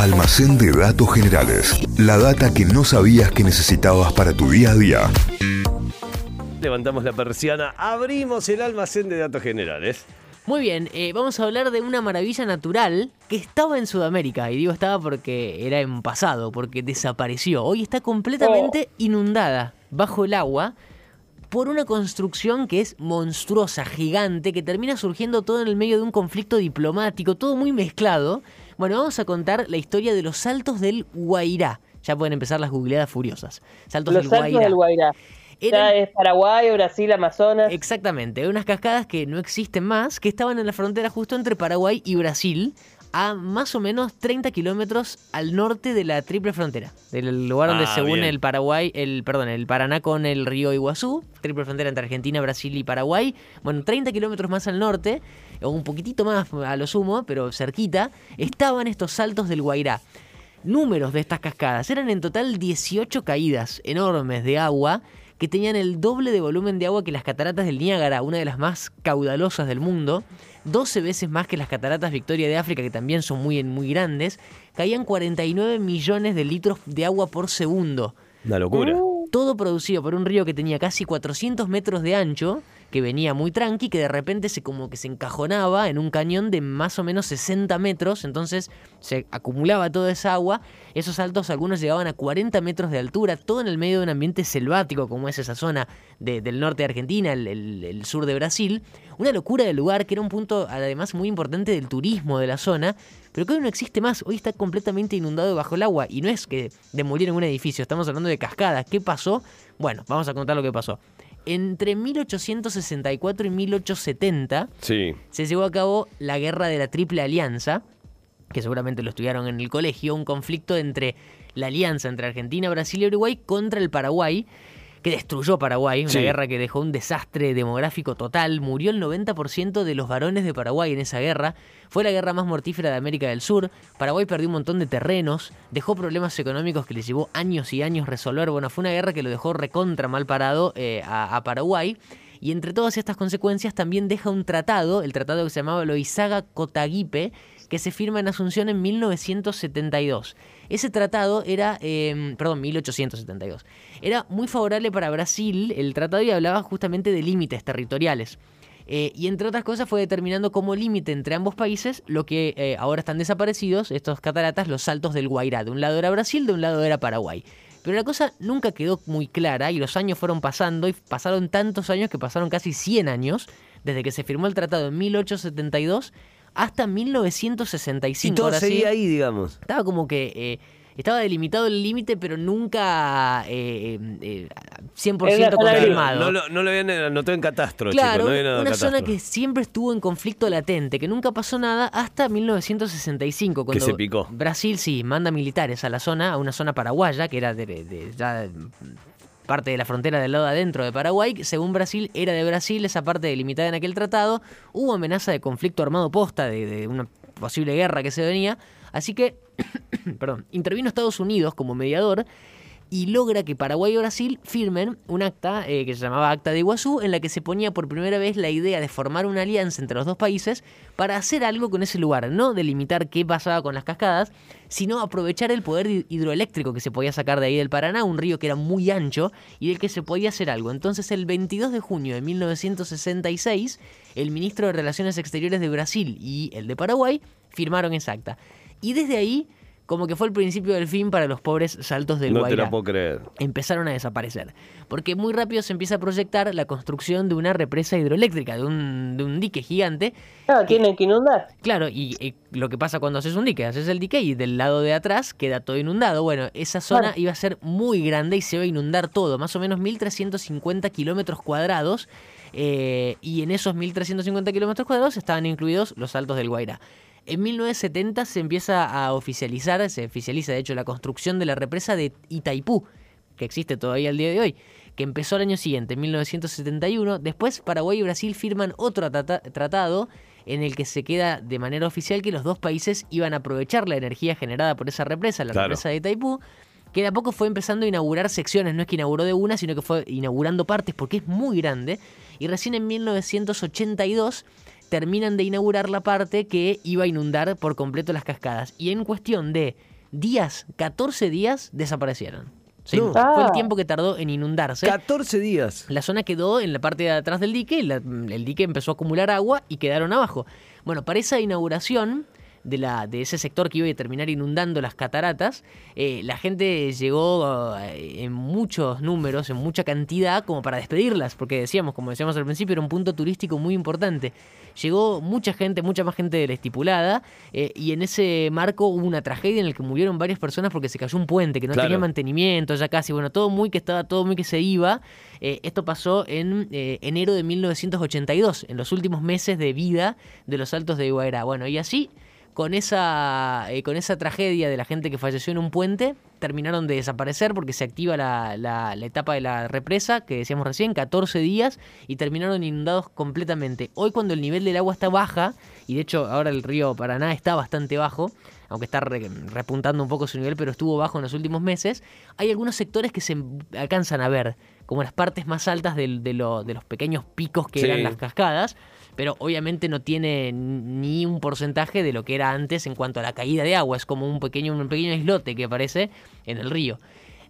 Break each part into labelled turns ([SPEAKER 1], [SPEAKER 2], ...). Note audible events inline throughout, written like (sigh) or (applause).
[SPEAKER 1] Almacén de datos generales. La data que no sabías que necesitabas para tu día a día.
[SPEAKER 2] Levantamos la persiana, abrimos el almacén de datos generales.
[SPEAKER 3] Muy bien, eh, vamos a hablar de una maravilla natural que estaba en Sudamérica. Y digo estaba porque era en pasado, porque desapareció. Hoy está completamente inundada bajo el agua por una construcción que es monstruosa, gigante, que termina surgiendo todo en el medio de un conflicto diplomático, todo muy mezclado. Bueno, vamos a contar la historia de los saltos del Guairá. Ya pueden empezar las googleadas furiosas. Saltos
[SPEAKER 4] Los
[SPEAKER 3] del
[SPEAKER 4] saltos
[SPEAKER 3] Guairá.
[SPEAKER 4] del Guairá.
[SPEAKER 3] Eran-
[SPEAKER 4] es Paraguay, Brasil, Amazonas.
[SPEAKER 3] Exactamente, unas cascadas que no existen más, que estaban en la frontera justo entre Paraguay y Brasil, a más o menos 30 kilómetros al norte de la triple frontera, del lugar donde
[SPEAKER 2] Ah,
[SPEAKER 3] se une el Paraguay, el perdón, el Paraná con el río Iguazú, triple frontera entre Argentina, Brasil y Paraguay. Bueno, 30 kilómetros más al norte, o un poquitito más a lo sumo, pero cerquita, estaban estos saltos del Guairá. Números de estas cascadas eran en total 18 caídas enormes de agua que tenían el doble de volumen de agua que las cataratas del Niágara, una de las más caudalosas del mundo, 12 veces más que las cataratas Victoria de África, que también son muy, muy grandes, caían 49 millones de litros de agua por segundo.
[SPEAKER 2] Una locura.
[SPEAKER 3] Todo producido por un río que tenía casi 400 metros de ancho, que venía muy tranqui, que de repente se como que se encajonaba en un cañón de más o menos 60 metros, entonces se acumulaba toda esa agua, esos saltos algunos llegaban a 40 metros de altura, todo en el medio de un ambiente selvático como es esa zona de- del norte de Argentina, el, el- el sur de Brasil, una locura del lugar que era un punto además muy importante del turismo de la zona, pero que hoy no existe más, hoy está completamente inundado bajo el agua y no es que demolieron un edificio, estamos hablando de cascadas, ¿qué pasó? Bueno, vamos a contar lo que pasó. Entre 1864 y 1870
[SPEAKER 2] Sí.
[SPEAKER 3] se llevó a cabo la guerra de la Triple Alianza, que seguramente lo estudiaron en el colegio, un conflicto entre la alianza entre Argentina, Brasil y Uruguay contra el Paraguay, que destruyó Paraguay, una
[SPEAKER 2] Sí.
[SPEAKER 3] guerra que dejó un desastre demográfico total, murió el 90% de los varones de Paraguay en esa guerra, fue la guerra más mortífera de América del Sur, Paraguay perdió un montón de terrenos, dejó problemas económicos que le llevó años y años resolver, bueno, fue una guerra que lo dejó recontra mal parado eh, a, a Paraguay, y entre todas estas consecuencias también deja un tratado, el tratado que se llamaba Loizaga Cotaguipe, que se firma en Asunción en 1972. Ese tratado era, eh, perdón, 1872. Era muy favorable para Brasil el tratado y hablaba justamente de límites territoriales. Eh, y entre otras cosas fue determinando como límite entre ambos países lo que eh, ahora están desaparecidos, estos cataratas, los saltos del Guairá. De un lado era Brasil, de un lado era Paraguay. Pero la cosa nunca quedó muy clara y los años fueron pasando y pasaron tantos años que pasaron casi 100 años desde que se firmó el tratado en 1872 hasta 1965.
[SPEAKER 2] Y todo
[SPEAKER 3] Ahora sí,
[SPEAKER 2] seguía ahí, digamos.
[SPEAKER 3] estaba como que eh, estaba delimitado el límite, pero nunca eh, eh, 100%
[SPEAKER 4] Era zona gris.
[SPEAKER 3] confirmado.
[SPEAKER 2] No lo, no lo habían anotado en catastro,
[SPEAKER 3] Claro,
[SPEAKER 2] chicos. No habían anotado
[SPEAKER 3] una zona que siempre estuvo en conflicto latente, que nunca pasó nada hasta 1965, cuando
[SPEAKER 2] se picó.
[SPEAKER 3] Brasil sí manda militares a la zona, a una zona paraguaya, que era de, de- ya parte de la frontera del lado de adentro de Paraguay, que según Brasil era de Brasil, esa parte delimitada en aquel tratado, hubo amenaza de conflicto armado posta, de, de una posible guerra que se venía, así que, (clears throat) perdón, intervino Estados Unidos como mediador y logra que Paraguay y Brasil firmen un acta eh, que se llamaba Acta de Iguazú, en la que se ponía por primera vez la idea de formar una alianza entre los dos países para hacer algo con ese lugar, no delimitar qué pasaba con las cascadas, sino aprovechar el poder hi- hidroeléctrico que se podía sacar de ahí del Paraná, un río que era muy ancho y del que se podía hacer algo. Entonces el 22 de junio de 1966, el ministro de Relaciones Exteriores de Brasil y el de Paraguay firmaron esa acta. Y desde ahí, como que fue el principio del fin para los pobres saltos del
[SPEAKER 2] No te
[SPEAKER 3] Guairá
[SPEAKER 2] lo puedo creer.
[SPEAKER 3] empezaron a desaparecer. Porque muy rápido se empieza a proyectar la construcción de una represa hidroeléctrica, de un, de un dique gigante.
[SPEAKER 4] Claro, tienen que inundar.
[SPEAKER 3] Claro, y, lo que pasa cuando haces un dique, haces el dique y del lado de atrás queda todo inundado. Bueno, esa zona iba a ser muy grande y se iba a inundar todo, más o menos 1.350 kilómetros cuadrados. eh, y en esos 1.350 kilómetros cuadrados estaban incluidos los saltos del Guairá. En 1970 se empieza a oficializar, se oficializa de hecho la construcción de la represa de Itaipú, que existe todavía al día de hoy, que empezó el año siguiente, en 1971. Después Paraguay y Brasil firman otro trata- tratado en el que se queda de manera oficial que los dos países iban a aprovechar la energía generada por esa represa, la
[SPEAKER 2] Claro.
[SPEAKER 3] represa de Itaipú, que de a poco fue empezando a inaugurar secciones, no es que inauguró de una, sino que fue inaugurando partes porque es muy grande. Y recién en 1982 terminan de inaugurar la parte que iba a inundar por completo las cascadas. Y en cuestión de días, 14 días, desaparecieron. Sí,
[SPEAKER 2] No.
[SPEAKER 3] Fue el
[SPEAKER 4] Ah.
[SPEAKER 3] tiempo que tardó en inundarse.
[SPEAKER 2] 14 días.
[SPEAKER 3] La zona quedó en la parte de atrás del dique, y la- el dique empezó a acumular agua y quedaron abajo. Bueno, para esa inauguración de, la, de ese sector que iba a terminar inundando las cataratas, eh, la gente llegó eh, en muchos números, en mucha cantidad, como para despedirlas, porque decíamos, como decíamos al principio, era un punto turístico muy importante. Llegó mucha gente, mucha más gente de la estipulada, eh, y en ese marco hubo una tragedia en la que murieron varias personas porque se cayó un puente que no
[SPEAKER 2] Claro.
[SPEAKER 3] tenía mantenimiento, ya casi, bueno, todo muy que estaba, todo muy que se iba. Esto pasó en enero de 1982, en los últimos meses de vida de los Altos de Iguaera. Bueno, y así, con esa, eh, con esa tragedia de la gente que falleció en un puente, terminaron de desaparecer porque se activa la, la- la etapa de la represa, que decíamos recién, 14 días, y terminaron inundados completamente. Hoy cuando el nivel del agua está baja, y de hecho ahora el río Paraná está bastante bajo, aunque está re- repuntando un poco su nivel, pero estuvo bajo en los últimos meses, hay algunos sectores que se alcanzan a ver, como las partes más altas del- de, lo- de los pequeños picos que
[SPEAKER 2] Sí.
[SPEAKER 3] eran las cascadas, pero obviamente no tiene ni un porcentaje de lo que era antes en cuanto a la caída de agua, es como un pequeño, un pequeño islote que aparece en el río.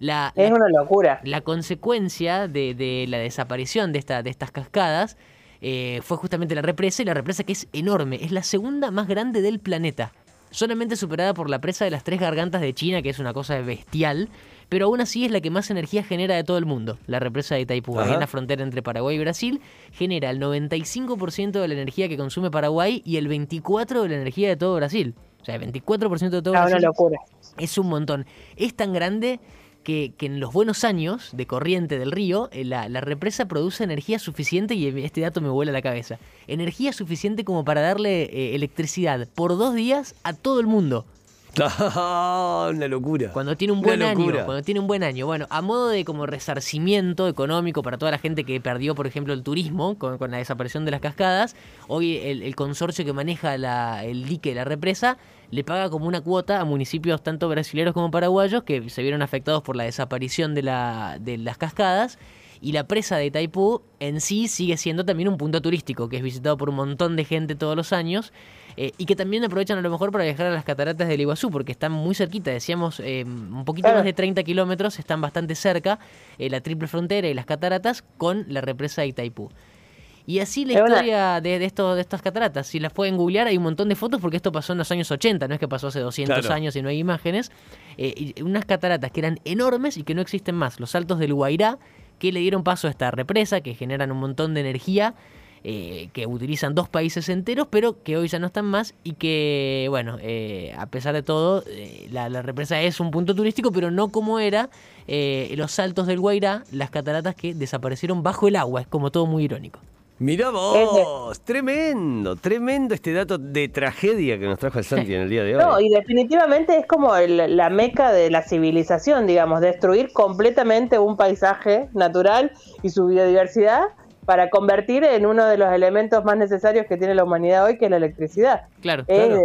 [SPEAKER 3] La,
[SPEAKER 4] Es
[SPEAKER 3] la-
[SPEAKER 4] una locura.
[SPEAKER 3] la consecuencia de, de la desaparición de, esta, de estas cascadas eh, fue justamente la represa, y la represa que es enorme, es la segunda más grande del planeta. Solamente superada por la presa de las tres gargantas de China, que es una cosa bestial, pero aún así es la que más energía genera de todo el mundo. La represa de Itaipú, en la frontera entre Paraguay y Brasil, genera el 95% de la energía que consume Paraguay y el 24% de la energía de todo Brasil. O sea, el 24% de todo
[SPEAKER 4] Es una
[SPEAKER 3] Brasil
[SPEAKER 4] locura.
[SPEAKER 3] es un montón. Es tan grande que, que en los buenos años de corriente del río, eh, la, represa produce energía suficiente, y este dato me vuela la cabeza, energía suficiente como para darle eh, electricidad por dos días a todo el mundo. (laughs)
[SPEAKER 2] Una locura.
[SPEAKER 3] Cuando tiene un buen año, cuando tiene un buen año. Bueno, a modo de como resarcimiento económico para toda la gente que perdió, por ejemplo, el turismo con, con la desaparición de las cascadas, hoy el, el consorcio que maneja la- el dique, la represa, le paga como una cuota a municipios tanto brasileños como paraguayos que se vieron afectados por la desaparición de, la, de las cascadas. Y la presa de Itaipú en sí sigue siendo también un punto turístico que es visitado por un montón de gente todos los años eh, y que también aprovechan a lo mejor para viajar a las cataratas del Iguazú porque están muy cerquita, decíamos eh, un poquito más de 30 kilómetros, están bastante cerca, eh, la triple frontera y las cataratas con la represa de Itaipú. Y así la historia de, de, esto, de estas cataratas. Si las pueden googlear, hay un montón de fotos porque esto pasó en los años 80, no es que pasó hace 200
[SPEAKER 2] Claro.
[SPEAKER 3] años y no hay imágenes. Eh, y unas cataratas que eran enormes y que no existen más. Los saltos del Guairá, que le dieron paso a esta represa, que generan un montón de energía, eh, que utilizan dos países enteros, pero que hoy ya no están más y que, bueno, eh, a pesar de todo, eh, la, la represa es un punto turístico, pero no como era eh, los saltos del Guairá, las cataratas que desaparecieron bajo el agua. Es como todo muy irónico.
[SPEAKER 2] Mirá vos, tremendo, tremendo este dato de tragedia que nos trajo el Santi en el día de hoy.
[SPEAKER 4] No, y definitivamente es como el- la meca de la civilización, digamos, destruir completamente un paisaje natural y su biodiversidad para convertir en uno de los elementos más necesarios que tiene la humanidad hoy, que es la electricidad.
[SPEAKER 3] Claro.
[SPEAKER 4] Es,
[SPEAKER 2] Claro.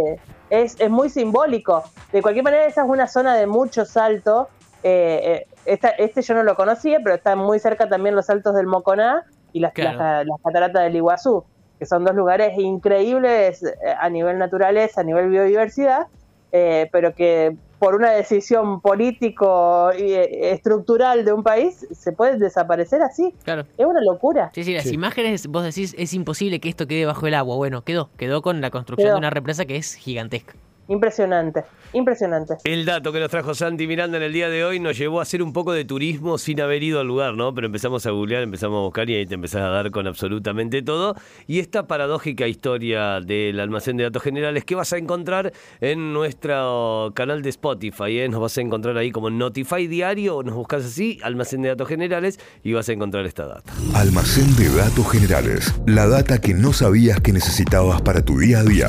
[SPEAKER 4] es, es muy simbólico. De cualquier manera, esa es una zona de mucho salto. Eh, eh, esta- este yo no lo conocía, pero está muy cerca también los saltos del Moconá y las,
[SPEAKER 3] Claro.
[SPEAKER 4] las, las cataratas del Iguazú, que son dos lugares increíbles eh, a nivel naturaleza, a nivel biodiversidad, eh, pero que por una decisión político y eh, estructural de un país se pueden desaparecer así.
[SPEAKER 3] Claro.
[SPEAKER 4] Es una locura.
[SPEAKER 3] Sí, sí, las
[SPEAKER 2] Sí.
[SPEAKER 3] imágenes, vos decís, es imposible que esto quede bajo el agua. Bueno, quedó. Quedó con la construcción
[SPEAKER 4] Quedó.
[SPEAKER 3] de una represa que es gigantesca.
[SPEAKER 4] Impresionante, impresionante.
[SPEAKER 2] El dato que nos trajo Santi Miranda en el día de hoy nos llevó a hacer un poco de turismo sin haber ido al lugar, ¿no? Pero empezamos a googlear, empezamos a buscar y ahí te empezás a dar con absolutamente todo. Y esta paradójica historia del almacén de datos generales que vas a encontrar en nuestro canal de Spotify, ¿eh? Nos vas a encontrar ahí como Notify Diario, nos buscas así, almacén de datos generales, y vas a encontrar esta data.
[SPEAKER 1] Almacén de datos generales. La data que no sabías que necesitabas para tu día a día.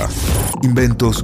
[SPEAKER 1] Inventos,